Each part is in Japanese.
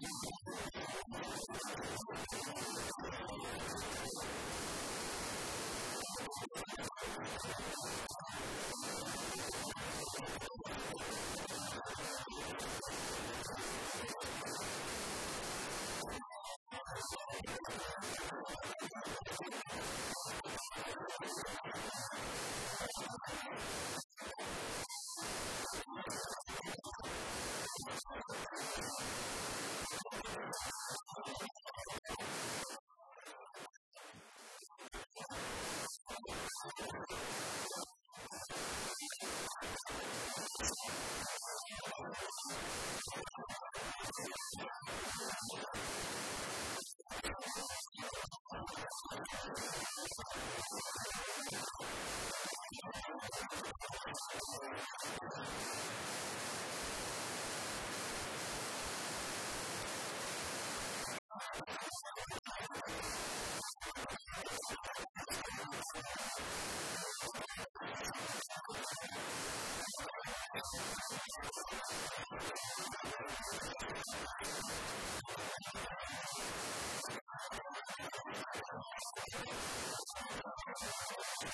you you よし!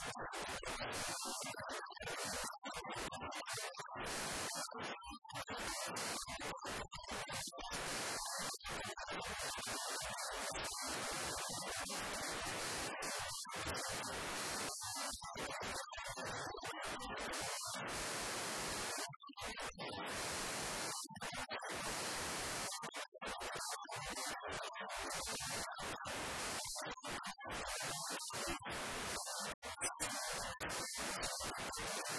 you you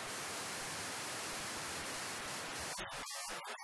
you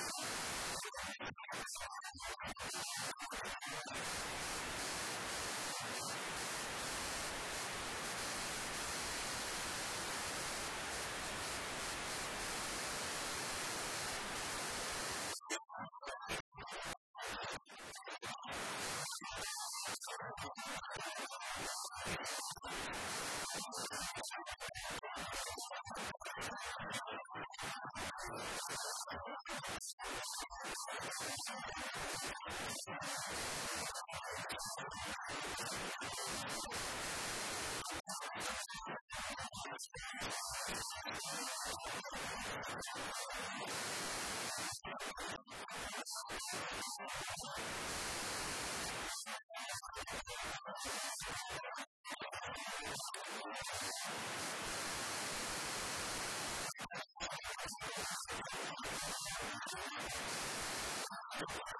なるほど。you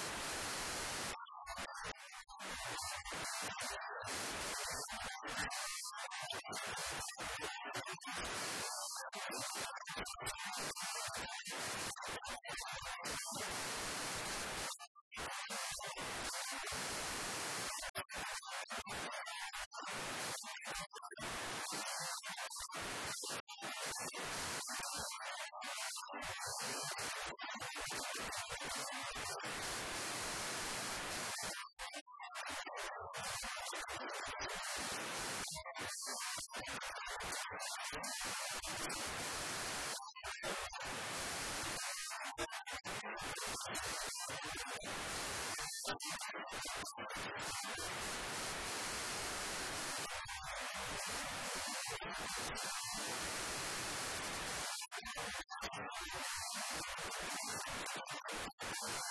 you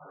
you.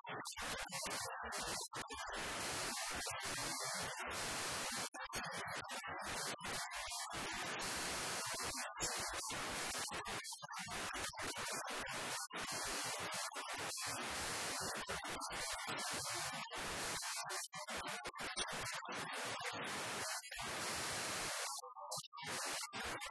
よし!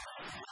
you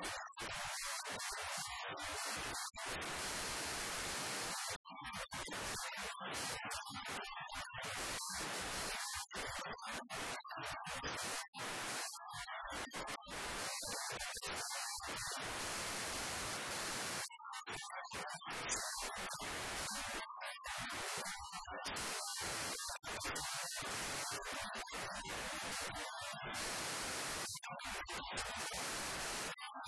よし!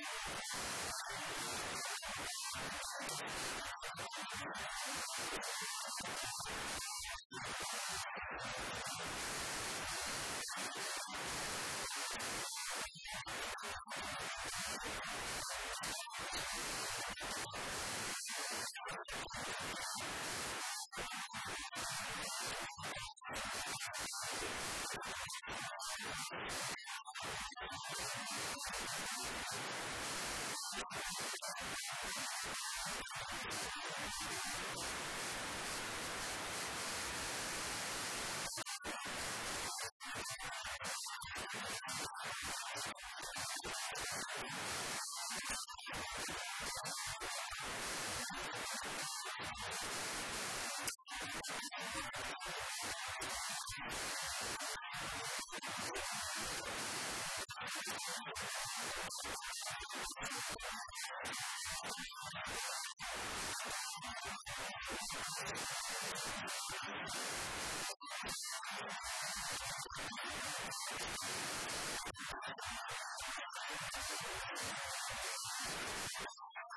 Thank you. I'm よし!